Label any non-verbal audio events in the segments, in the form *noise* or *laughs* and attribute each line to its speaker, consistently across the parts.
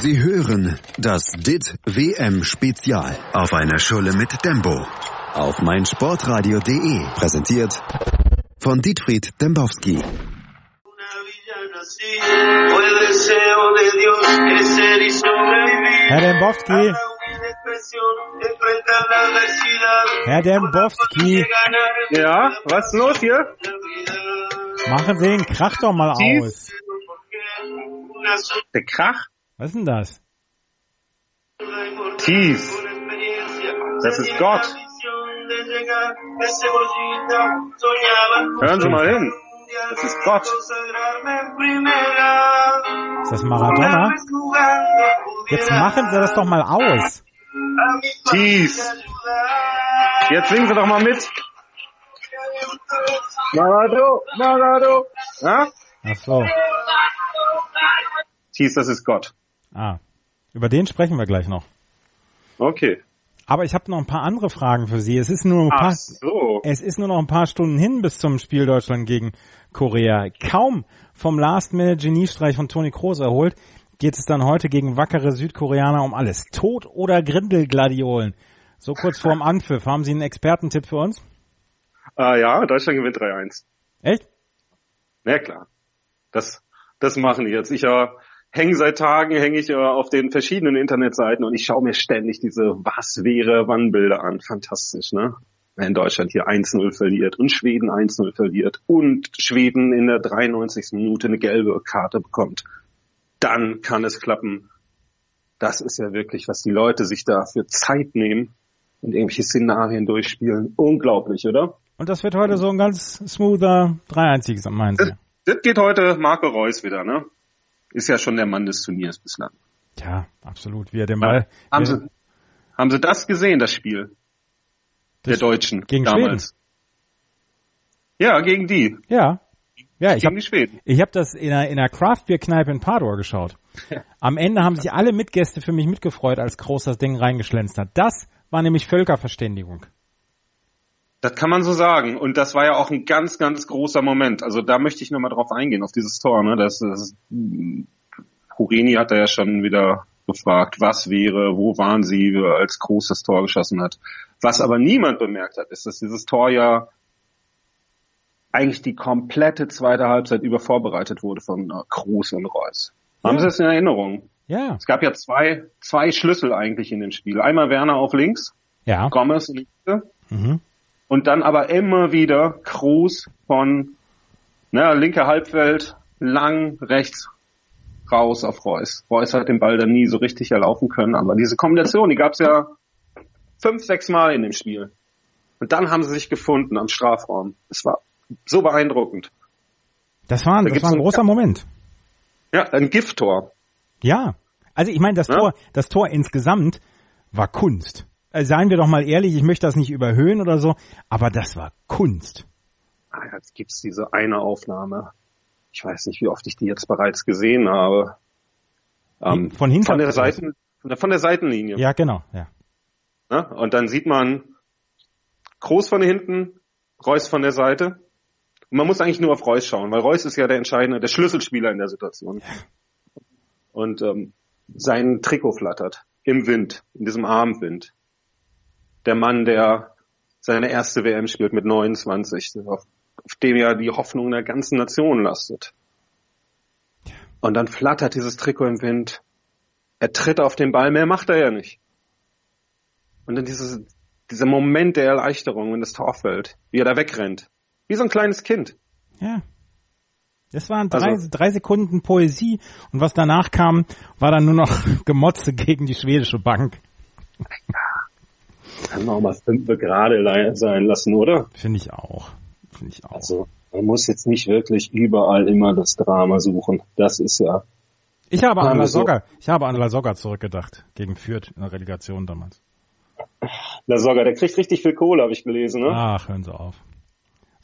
Speaker 1: Sie hören das DIT WM Spezial auf einer Schule mit Dembo auf meinsportradio.de präsentiert von Dietfried Dembowski.
Speaker 2: Herr Dembowski. Herr Dembowski.
Speaker 3: Ja, was ist los hier?
Speaker 2: Machen Sie den Krach doch mal aus.
Speaker 3: Der Krach?
Speaker 2: Was ist denn das?
Speaker 3: Tief. Das ist Gott. Hören Sie mal hin. Das ist Gott.
Speaker 2: Ist das Maradona? Jetzt machen Sie das doch mal aus.
Speaker 3: Tief. Jetzt singen Sie doch mal mit. Marado, Marado. Ja?
Speaker 2: Ach so.
Speaker 3: Tief, das ist Gott.
Speaker 2: Ah. Über den sprechen wir gleich noch.
Speaker 3: Okay.
Speaker 2: Aber ich habe noch ein paar andere Fragen für Sie. Es ist nur ein paar,
Speaker 3: so.
Speaker 2: es ist nur noch ein paar Stunden hin bis zum Spiel Deutschland gegen Korea. Kaum vom Last-Minute-Geniestreich von Toni Kroos erholt, geht es dann heute gegen wackere Südkoreaner um alles. Tod oder Grindelgladiolen? So kurz vorm Anpfiff. Haben Sie einen Expertentipp für uns?
Speaker 3: Ah ja, Deutschland gewinnt 3-1.
Speaker 2: Echt?
Speaker 3: Na klar. Das, das machen die jetzt. Ich äh, hänge seit Tagen, hänge ich äh, auf den verschiedenen Internetseiten und ich schaue mir ständig diese Was wäre wann Bilder an. Fantastisch, ne? Wenn Deutschland hier 1-0 verliert und Schweden 1-0 verliert und Schweden in der 93. Minute eine gelbe Karte bekommt, dann kann es klappen. Das ist ja wirklich, was die Leute sich da für Zeit nehmen und irgendwelche Szenarien durchspielen. Unglaublich, oder?
Speaker 2: Und das wird heute so ein ganz smoother 3-1-Sieg, meinen Sie?
Speaker 3: Das geht heute Marco Reus wieder, ne? Ist ja schon der Mann des Turniers bislang.
Speaker 2: Ja, absolut. Wie er den Ball,
Speaker 3: Haben
Speaker 2: wie er-
Speaker 3: Sie, haben Sie das gesehen, das Spiel? Der
Speaker 2: Das-
Speaker 3: Deutschen
Speaker 2: gegen
Speaker 3: damals. Ja, gegen die.
Speaker 2: ja. Ja, ich habe
Speaker 3: Schweden.
Speaker 2: hab das in einer, in einer Craft-Bier-Kneipe in Padua geschaut. *laughs* Am Ende haben sich alle Mitgäste für mich mitgefreut, als Groß das Ding reingeschlänzt hat. Das war nämlich Völkerverständigung.
Speaker 3: Das kann man so sagen. Und das war ja auch ein ganz, ganz großer Moment. Also da möchte ich nochmal drauf eingehen, auf dieses Tor. Ne? Das, das, Hureni hat da ja schon wieder gefragt, was wäre, wo waren sie, als Groß das Tor geschossen hat. Was aber niemand bemerkt hat, ist, dass dieses Tor ja eigentlich die komplette zweite Halbzeit über vorbereitet wurde von äh, Kroos und Reus. Haben
Speaker 2: Ja.
Speaker 3: Sie das in Erinnerung?
Speaker 2: Ja.
Speaker 3: Es gab ja zwei, zwei Schlüssel eigentlich in dem Spiel. Einmal Werner auf links,
Speaker 2: Ja.
Speaker 3: Gomez in die Mitte
Speaker 2: Mhm.
Speaker 3: Und dann aber immer wieder Kroos von na, linke Halbfeld lang rechts raus auf Reus. Reus hat den Ball dann nie so richtig erlaufen können, aber diese Kombination, die gab es ja fünf, sechs Mal in dem Spiel. Und dann haben sie sich gefunden am Strafraum. Es war so beeindruckend.
Speaker 2: Das war, ein-
Speaker 3: Da
Speaker 2: das war ein großer Moment.
Speaker 3: Ja, ein Gifttor.
Speaker 2: Ja. Also ich meine, das
Speaker 3: Ja.
Speaker 2: Tor, das Tor insgesamt war Kunst. Also seien wir doch mal ehrlich, ich möchte das nicht überhöhen oder so, aber das war Kunst.
Speaker 3: Ah, jetzt gibt's diese eine Aufnahme. Ich weiß nicht, wie oft ich die jetzt bereits gesehen habe. Ähm,
Speaker 2: Von hinten
Speaker 3: von der. Seiten, von der Seitenlinie.
Speaker 2: Ja, genau, ja.
Speaker 3: Ne? Und dann sieht man Groß von hinten, Reus von der Seite. Und man muss eigentlich nur auf Reus schauen, weil Reus ist ja der entscheidende, der Schlüsselspieler in der Situation. Und ähm, sein Trikot flattert im Wind, in diesem Abendwind. Der Mann, der seine erste WM spielt mit 29, auf, auf dem ja die Hoffnung der ganzen Nation lastet. Und dann flattert dieses Trikot im Wind. Er tritt auf den Ball, mehr macht er ja nicht. Und dann dieses, dieser Moment der Erleichterung, wenn das Tor fällt, wie er da wegrennt. Wie so ein kleines Kind.
Speaker 2: Ja. Das waren drei,
Speaker 3: Also-
Speaker 2: drei Sekunden Poesie und was danach kam, war dann nur noch *laughs* Gemotze gegen die schwedische Bank.
Speaker 3: Kann man auch mal fünf gerade sein lassen, oder?
Speaker 2: Finde ich auch. Finde ich auch.
Speaker 3: Also, man muss jetzt nicht wirklich überall immer das Drama suchen. Das ist ja,
Speaker 2: ich habe an
Speaker 3: Sagen
Speaker 2: La
Speaker 3: wir so.
Speaker 2: Soga, ich habe an La Soga zurückgedacht, gegen Fürth in der Relegation damals.
Speaker 3: La Soga, der kriegt richtig viel Kohle, habe ich gelesen, ne?
Speaker 2: Ach, hören Sie auf.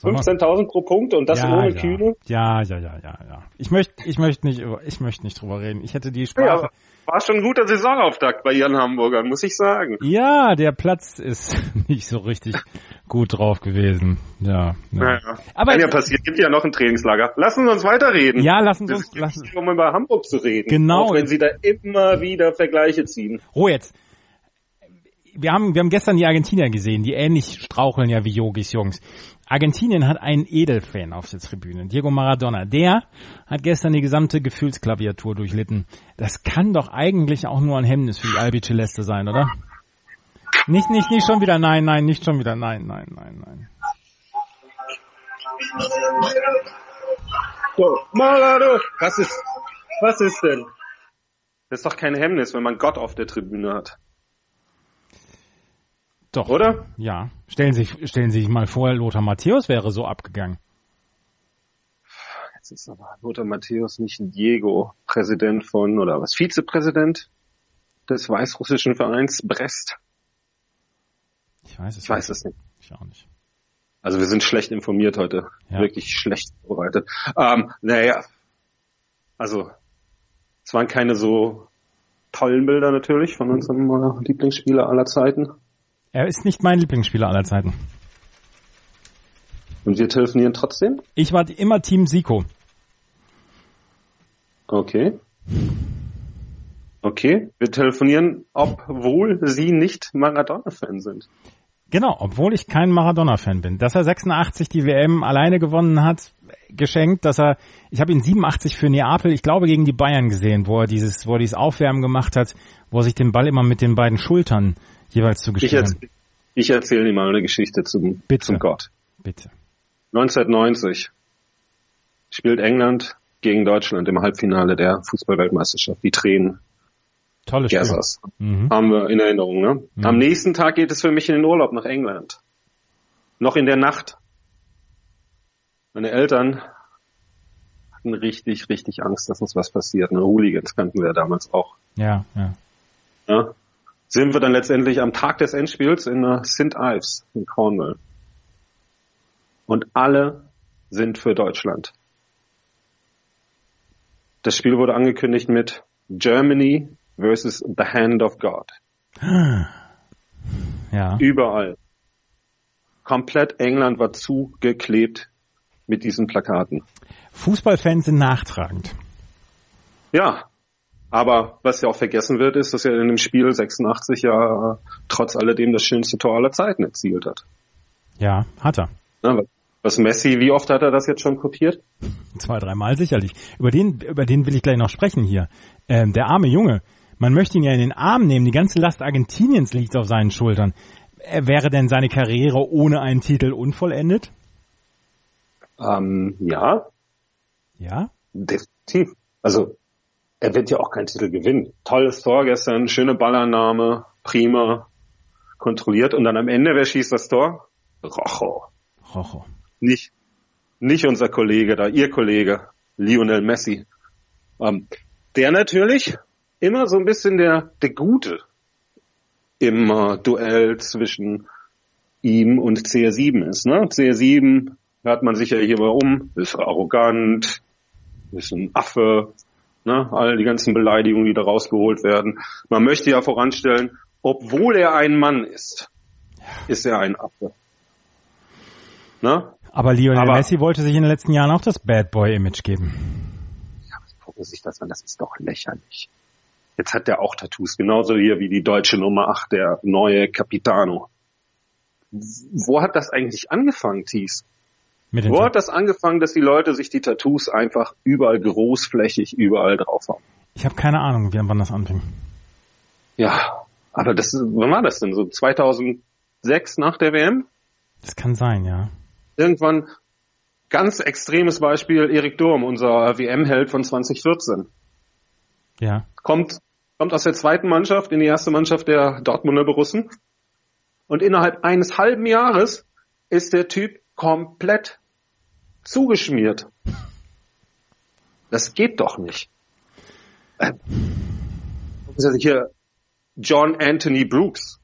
Speaker 3: 15.000 pro Punkt und das
Speaker 2: ja,
Speaker 3: ohne
Speaker 2: ja.
Speaker 3: Kühne.
Speaker 2: Ja, ja, ja, ja, ja. Ich möchte, ich möchte nicht, ich möchte nicht drüber reden. Ich hätte die Sprache.
Speaker 3: Ja, war schon ein guter Saisonauftakt bei ihren Hamburgern, muss ich sagen.
Speaker 2: Ja, der Platz ist *laughs* nicht so richtig gut drauf gewesen. Ja. ja.
Speaker 3: Naja.
Speaker 2: Aber
Speaker 3: Kann ja passieren, gibt ja noch ein Trainingslager. Lassen Sie uns weiterreden.
Speaker 2: ja, lassen Sie
Speaker 3: Das
Speaker 2: uns,
Speaker 3: ist
Speaker 2: lassen,
Speaker 3: um über Hamburg zu reden.
Speaker 2: Genau.
Speaker 3: Auch wenn Sie da immer wieder Vergleiche ziehen.
Speaker 2: Oh, jetzt. Wir haben, wir haben gestern die Argentinier gesehen, die ähnlich straucheln ja wie Yogis Jungs. Argentinien hat einen Edelfan auf der Tribüne, Diego Maradona. Der hat gestern die gesamte Gefühlsklaviatur durchlitten. Das kann doch eigentlich auch nur ein Hemmnis für die Albi Celeste sein, oder? Nicht, nicht, nicht schon wieder, nein, nein, nicht schon wieder, nein, nein, nein, nein.
Speaker 3: Was ist, was ist denn? Das ist doch kein Hemmnis, wenn man Gott auf der Tribüne hat.
Speaker 2: Doch.
Speaker 3: Oder?
Speaker 2: Ja. Stellen Sie, sich- stellen Sie sich mal vor, Lothar Matthäus wäre so abgegangen.
Speaker 3: Jetzt ist aber Lothar Matthäus nicht Diego, Präsident von, oder was, Vizepräsident des weißrussischen Vereins Brest?
Speaker 2: Ich weiß es
Speaker 3: Ich weiß es nicht.
Speaker 2: Ich auch nicht.
Speaker 3: Also wir sind schlecht informiert heute.
Speaker 2: Ja.
Speaker 3: Wirklich schlecht vorbereitet. Ähm, naja, also es waren keine so tollen Bilder natürlich von unserem äh, Lieblingsspieler aller Zeiten.
Speaker 2: Er ist nicht mein Lieblingsspieler aller Zeiten.
Speaker 3: Und wir telefonieren trotzdem?
Speaker 2: Ich war immer Team Siko.
Speaker 3: Okay. Okay, wir telefonieren, obwohl Sie nicht Maradona-Fan sind.
Speaker 2: Genau, obwohl ich kein Maradona-Fan bin. Dass er 86 die WM alleine gewonnen hat, geschenkt, dass er, ich habe ihn 87 für Neapel, ich glaube gegen die Bayern gesehen, wo er dieses, wo er dieses Aufwärmen gemacht hat, wo er sich den Ball immer mit den beiden Schultern jeweils zugestellt
Speaker 3: erz
Speaker 2: hat.
Speaker 3: ich erzähle Ihnen mal eine Geschichte zum,
Speaker 2: Bitte.
Speaker 3: zum Gott.
Speaker 2: Bitte.
Speaker 3: 1990 spielt England gegen Deutschland im Halbfinale der Fußballweltmeisterschaft. Die Tränen
Speaker 2: Tolles Spiel.
Speaker 3: Gassers.
Speaker 2: Mhm.
Speaker 3: Haben wir in Erinnerung, ne?
Speaker 2: Mhm.
Speaker 3: Am nächsten Tag geht es für mich in den Urlaub nach England. Noch in der Nacht. Meine Eltern hatten richtig, richtig Angst, dass uns was passiert. Ne? Hooligans kannten wir damals auch.
Speaker 2: Ja, ja.
Speaker 3: Ja? Sind wir dann letztendlich am Tag des Endspiels in St. Ives in Cornwall. Und alle sind für Deutschland. Das Spiel wurde angekündigt mit Germany versus the Hand of God. *gasps*
Speaker 2: Ja.
Speaker 3: Überall. Komplett England war zugeklebt mit diesen Plakaten.
Speaker 2: Fußballfans sind nachtragend.
Speaker 3: Ja. Aber was ja auch vergessen wird, ist, dass er in dem Spiel 86 ja trotz alledem das schönste Tor aller Zeiten erzielt hat.
Speaker 2: Ja, hat er.
Speaker 3: Na, Was Messi, wie oft hat er das jetzt schon kopiert?
Speaker 2: Zwei, dreimal sicherlich. Über den, über den will ich gleich noch sprechen hier. Ähm, der arme Junge. Man möchte ihn ja in den Arm nehmen. Die ganze Last Argentiniens liegt auf seinen Schultern. Äh, wäre denn seine Karriere ohne einen Titel unvollendet?
Speaker 3: Ähm, ja,
Speaker 2: Ja?
Speaker 3: definitiv. Also er wird ja auch keinen Titel gewinnen. Tolles Tor gestern, schöne Ballannahme, prima, kontrolliert und dann am Ende, wer schießt das Tor? Rojo.
Speaker 2: Rojo.
Speaker 3: Nicht, nicht unser Kollege da, ihr Kollege, Lionel Messi. Ähm, der natürlich immer so ein bisschen der, der Gute im äh, Duell zwischen ihm und CR7 ist. Ne? CR7 hört man sich ja hier mal um, ist arrogant, ist ein Affe, ne? all die ganzen Beleidigungen, die da rausgeholt werden. Man möchte ja voranstellen, obwohl er ein Mann ist, ist er ein Affe. Ne?
Speaker 2: Aber Lionel
Speaker 3: Aber-
Speaker 2: Messi wollte sich in den letzten Jahren auch das Bad Boy Image geben.
Speaker 3: gucken sich das an, das ist doch lächerlich. Jetzt hat der auch Tattoos, genauso hier wie die deutsche Nummer 8, der neue Capitano. Wo hat das eigentlich angefangen, Thies? Wo hat das angefangen, dass die Leute sich die Tattoos einfach überall großflächig überall drauf haben?
Speaker 2: ich habe keine Ahnung, wie wann das anfing.
Speaker 3: Ja, aber das, wann war das denn? So 2006 nach der WM?
Speaker 2: Das kann sein, ja.
Speaker 3: Irgendwann ganz extremes Beispiel Erik Durm, unser WM-Held von 2014.
Speaker 2: Ja.
Speaker 3: kommt, kommt aus der zweiten Mannschaft in die erste Mannschaft der Dortmunder Borussen. Und innerhalb eines halben Jahres ist der Typ komplett zugeschmiert. Das geht doch nicht. Äh, sich hier John Anthony Brooks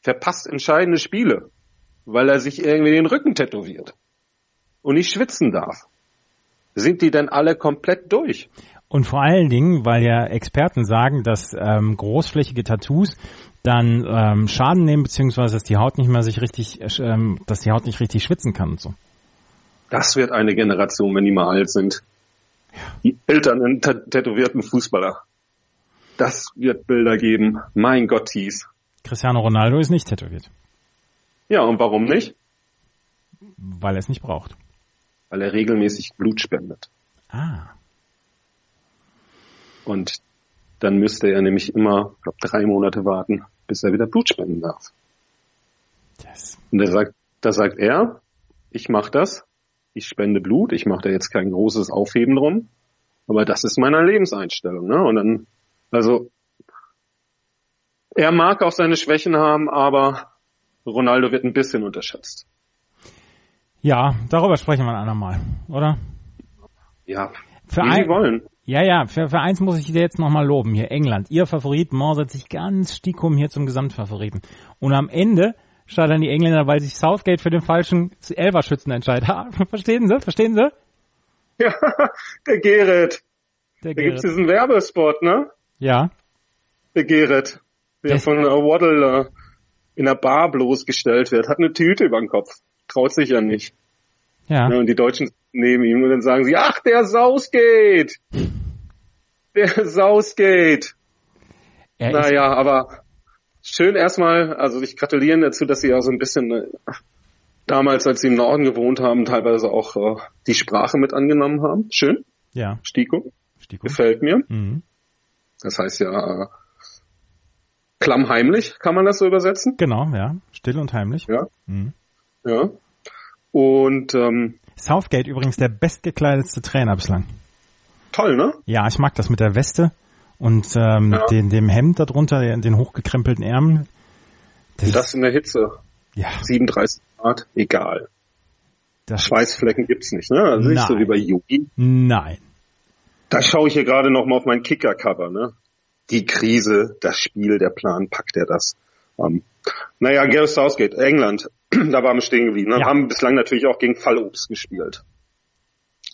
Speaker 3: verpasst entscheidende Spiele, weil er sich irgendwie den Rücken tätowiert. und nicht schwitzen darf. Sind die denn alle komplett durch?
Speaker 2: Und vor allen Dingen, weil ja Experten sagen, dass ähm, großflächige Tattoos dann ähm, Schaden nehmen, beziehungsweise dass die Haut nicht mehr sich richtig, ähm, dass die Haut nicht richtig schwitzen kann und so.
Speaker 3: Das wird eine Generation, wenn die mal alt sind. Die Eltern tätowierten Fußballer. Das wird Bilder geben. Mein Gott, hieß.
Speaker 2: Cristiano Ronaldo ist nicht tätowiert.
Speaker 3: Ja, und warum nicht?
Speaker 2: Weil er es nicht braucht.
Speaker 3: Weil er regelmäßig Blut spendet.
Speaker 2: Ah.
Speaker 3: Und dann müsste er nämlich immer, ich glaube, drei Monate warten, bis er wieder Blut spenden darf. Yes. Und da sagt, da sagt er, ich mache das, ich spende Blut, ich mache da jetzt kein großes Aufheben drum, aber das ist meine Lebenseinstellung. Ne? Und dann, also er mag auch seine Schwächen haben, aber Ronaldo wird ein bisschen unterschätzt.
Speaker 2: Ja, darüber sprechen wir ein andermal, oder?
Speaker 3: Ja, für wie ein, Sie wollen.
Speaker 2: Ja, ja, für, für eins muss ich dir jetzt nochmal loben. Hier England, ihr Favorit, mausert sich ganz stickum hier zum Gesamtfavoriten. Und am Ende scheitern die Engländer, weil sich Southgate für den falschen Elverschützen entscheidet. Ha, *laughs* verstehen Sie? Verstehen Sie?
Speaker 3: Ja, *laughs* der Gerrit. Der da gibt's diesen Werbespot, ne?
Speaker 2: Ja.
Speaker 3: Der Gerrit, der das von uh, Waddle uh, in der Bar bloßgestellt wird, hat eine Tüte über den Kopf. Traut sich ja nicht. Ja. ja. Und die Deutschen nehmen ihm und dann sagen sie, ach, der Sausgate! Der Sausgate! Er naja, aber schön erstmal, also ich gratuliere dazu, dass sie auch so ein bisschen äh, damals, als sie im Norden gewohnt haben, teilweise auch äh, die Sprache mit angenommen haben. Schön.
Speaker 2: Ja.
Speaker 3: Stiko. Stiko. Gefällt mir. Mhm. Das heißt ja äh, klammheimlich, kann man das so übersetzen?
Speaker 2: Genau, ja. Still und heimlich.
Speaker 3: Ja. Mhm. Ja. Und ähm,
Speaker 2: Southgate übrigens der bestgekleidetste Trainer bislang.
Speaker 3: Toll, ne?
Speaker 2: Ja, ich mag das mit der Weste und ähm, ja. den, dem Hemd darunter, den hochgekrempelten Ärmeln.
Speaker 3: Das, und das in der Hitze.
Speaker 2: Ja.
Speaker 3: 37 Grad, egal. Das Schweißflecken gibt's nicht, ne? Also nicht so wie bei Yugi.
Speaker 2: Nein.
Speaker 3: Da schaue ich hier gerade noch mal auf mein Kicker-Cover, ne? Die Krise, das Spiel, der Plan, packt er das. Ähm, naja, Gareth Southgate, England, *clears throat* da waren wir stehen geblieben. Ne? Ja. Haben bislang natürlich auch gegen Fallobst gespielt.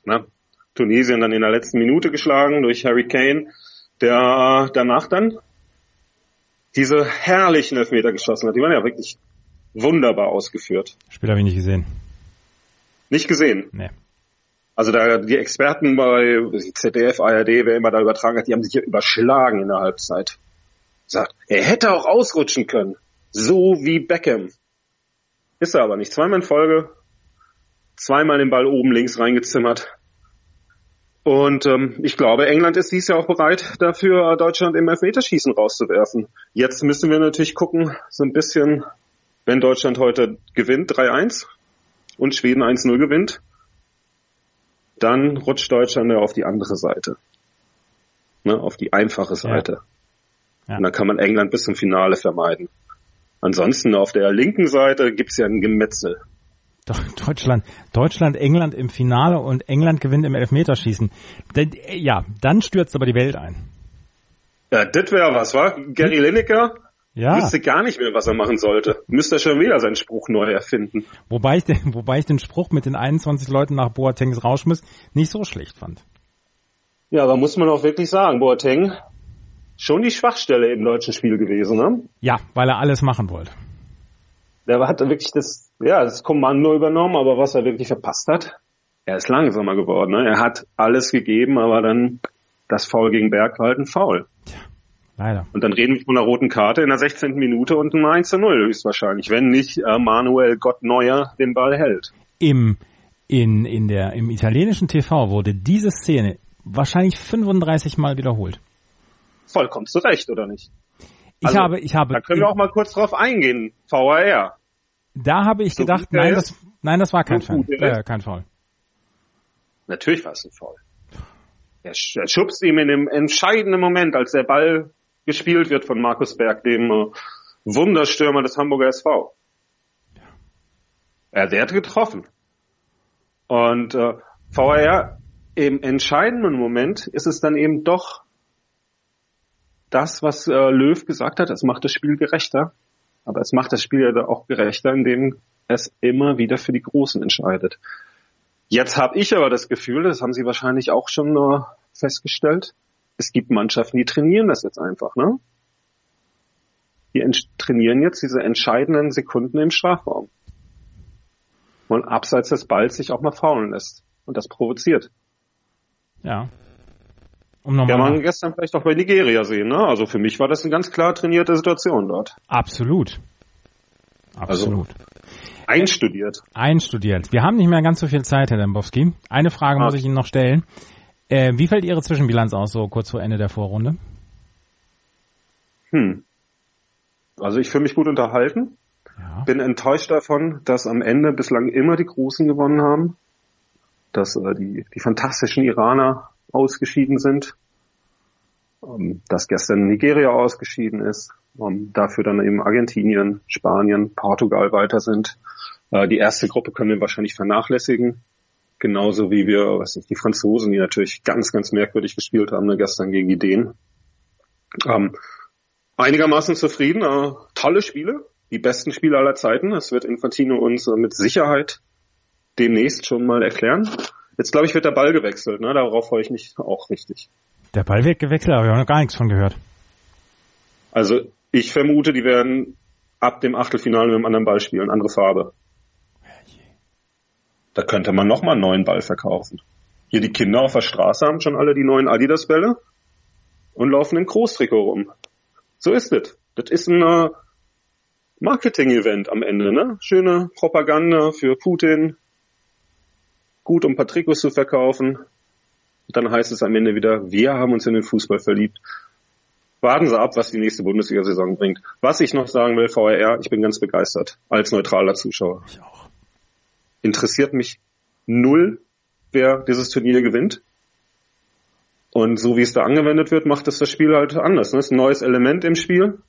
Speaker 3: Ne? Tunesien dann in der letzten Minute geschlagen durch Harry Kane, der danach dann diese herrlichen Elfmeter geschossen hat. Die waren ja wirklich wunderbar ausgeführt.
Speaker 2: Spiel habe ich nicht gesehen.
Speaker 3: Nicht gesehen?
Speaker 2: Nee.
Speaker 3: Also da die Experten bei ZDF, ARD, wer immer da übertragen hat, die haben sich ja überschlagen in der Halbzeit. Sagt, er hätte auch ausrutschen können. So wie Beckham. Ist er aber nicht. Zweimal in Folge, zweimal den Ball oben links reingezimmert. Und ähm, ich glaube, England ist dies Jahr auch bereit, dafür Deutschland im Elfmeterschießen rauszuwerfen. Jetzt müssen wir natürlich gucken, so ein bisschen, wenn Deutschland heute gewinnt, 3-1 und Schweden 1-0 gewinnt, dann rutscht Deutschland ja auf die andere Seite. Ne, auf die einfache Seite. Ja. Ja. Und dann kann man England bis zum Finale vermeiden. Ansonsten auf der linken Seite gibt's ja ein Gemetzel.
Speaker 2: Deutschland, Deutschland, England im Finale und England gewinnt im Elfmeterschießen. Ja, dann stürzt aber die Welt ein.
Speaker 3: Ja, das wäre was, wa? Gary hm? Lineker ja. wüsste gar nicht mehr, was er machen sollte. Müsste schon wieder seinen Spruch neu erfinden.
Speaker 2: Wobei ich, den, *laughs* wobei ich den Spruch mit den 21 Leuten nach Boatengs Rauschmiss nicht so schlecht fand.
Speaker 3: Ja, aber muss man auch wirklich sagen, Boateng schon die Schwachstelle im deutschen Spiel gewesen, ne?
Speaker 2: Ja, weil er alles machen wollte.
Speaker 3: Der hat wirklich das, ja, das Kommando übernommen, aber was er wirklich verpasst hat, er ist langsamer geworden. Ne? Er hat alles gegeben, aber dann das Foul gegen Berg war halt ein Foul.
Speaker 2: Tja, leider.
Speaker 3: Und dann reden wir von einer roten Karte in der 16. Minute und ein 1 zu 0 höchstwahrscheinlich, wenn nicht äh, Manuel Gott Neuer den Ball hält.
Speaker 2: Im, in, in der, Im italienischen TV wurde diese Szene wahrscheinlich 35 Mal wiederholt
Speaker 3: vollkommen zu Recht, oder nicht?
Speaker 2: Ich also, habe, ich habe.
Speaker 3: Da können wir auch mal kurz drauf eingehen. VAR.
Speaker 2: Da habe ich so gedacht, nein, das, nein, das war kein Foul. Äh, kein Foul.
Speaker 3: Natürlich war es ein Foul. Er, er schubst ihm in dem entscheidenden Moment, als der Ball gespielt wird von Markus Berg, dem äh, Wunderstürmer des Hamburger SV. Er, der hat getroffen. Und äh, VAR im entscheidenden Moment ist es dann eben doch das, was äh, Löw gesagt hat, es macht das Spiel gerechter. Aber es macht das Spiel ja auch gerechter, indem es immer wieder für die Großen entscheidet. Jetzt habe ich aber das Gefühl, das haben Sie wahrscheinlich auch schon äh, festgestellt, es gibt Mannschaften, die trainieren das jetzt einfach, ne? Die trainieren jetzt diese entscheidenden Sekunden im Strafraum. Und abseits des Balls sich auch mal faulen lässt. Und das provoziert.
Speaker 2: Ja.
Speaker 3: Um nochmal. Ja, man gestern vielleicht auch bei Nigeria sehen, ne? Also für mich war das eine ganz klar trainierte Situation dort.
Speaker 2: Absolut.
Speaker 3: Absolut. Also, einstudiert.
Speaker 2: Einstudiert. Wir haben nicht mehr ganz so viel Zeit, Herr Dembowski. Eine Frage ah. muss ich Ihnen noch stellen. Äh, wie fällt Ihre Zwischenbilanz aus, so kurz vor Ende der Vorrunde?
Speaker 3: Hm. Also ich fühle mich gut unterhalten. Ja. Bin enttäuscht davon, dass am Ende bislang immer die Großen gewonnen haben. Dass äh, die, die fantastischen Iraner ausgeschieden sind. Ähm, dass gestern Nigeria ausgeschieden ist. Ähm, dafür dann eben Argentinien, Spanien, Portugal weiter sind. Äh, die erste Gruppe können wir wahrscheinlich vernachlässigen. Genauso wie wir, was ich, die Franzosen, die natürlich ganz, ganz merkwürdig gespielt haben, ne, gestern gegen die Dänen. Ähm, einigermaßen zufrieden, äh, tolle Spiele, die besten Spiele aller Zeiten. Das wird Infantino uns äh, mit Sicherheit demnächst schon mal erklären. Jetzt glaube ich, wird der Ball gewechselt, ne? Darauf freue ich mich auch richtig.
Speaker 2: Der Ball wird gewechselt, aber wir haben noch gar nichts von gehört.
Speaker 3: Also ich vermute, die werden ab dem Achtelfinale mit einem anderen Ball spielen, andere Farbe. Da könnte man nochmal einen neuen Ball verkaufen. Hier die Kinder auf der Straße haben schon alle die neuen Adidas-Bälle und laufen in Großtrikot rum. So ist es. Das ist ein äh, Marketing-Event am Ende, ne? Schöne Propaganda für Putin. Gut, um ein paar Trikots zu verkaufen. dann heißt es am Ende wieder, wir haben uns in den Fußball verliebt. Warten Sie ab, was die nächste Bundesliga-Saison bringt. Was ich noch sagen will, VRR, ich bin ganz begeistert als neutraler Zuschauer. Ich auch interessiert mich null, wer dieses Turnier gewinnt. Und so wie es da angewendet wird, macht es das Spiel halt anders. Das ist ein neues Element im Spiel.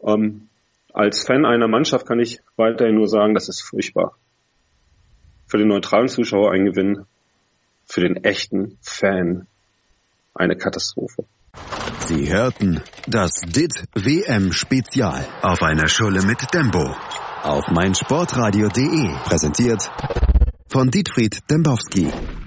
Speaker 3: Ähm, als Fan einer Mannschaft kann ich weiterhin nur sagen, das ist furchtbar. Für den neutralen Zuschauer ein Gewinn, für den echten Fan eine Katastrophe.
Speaker 1: Sie hörten das DIT WM Spezial auf einer Schule mit Dembo auf meinsportradio.de. Präsentiert von Dietfried Dembowski.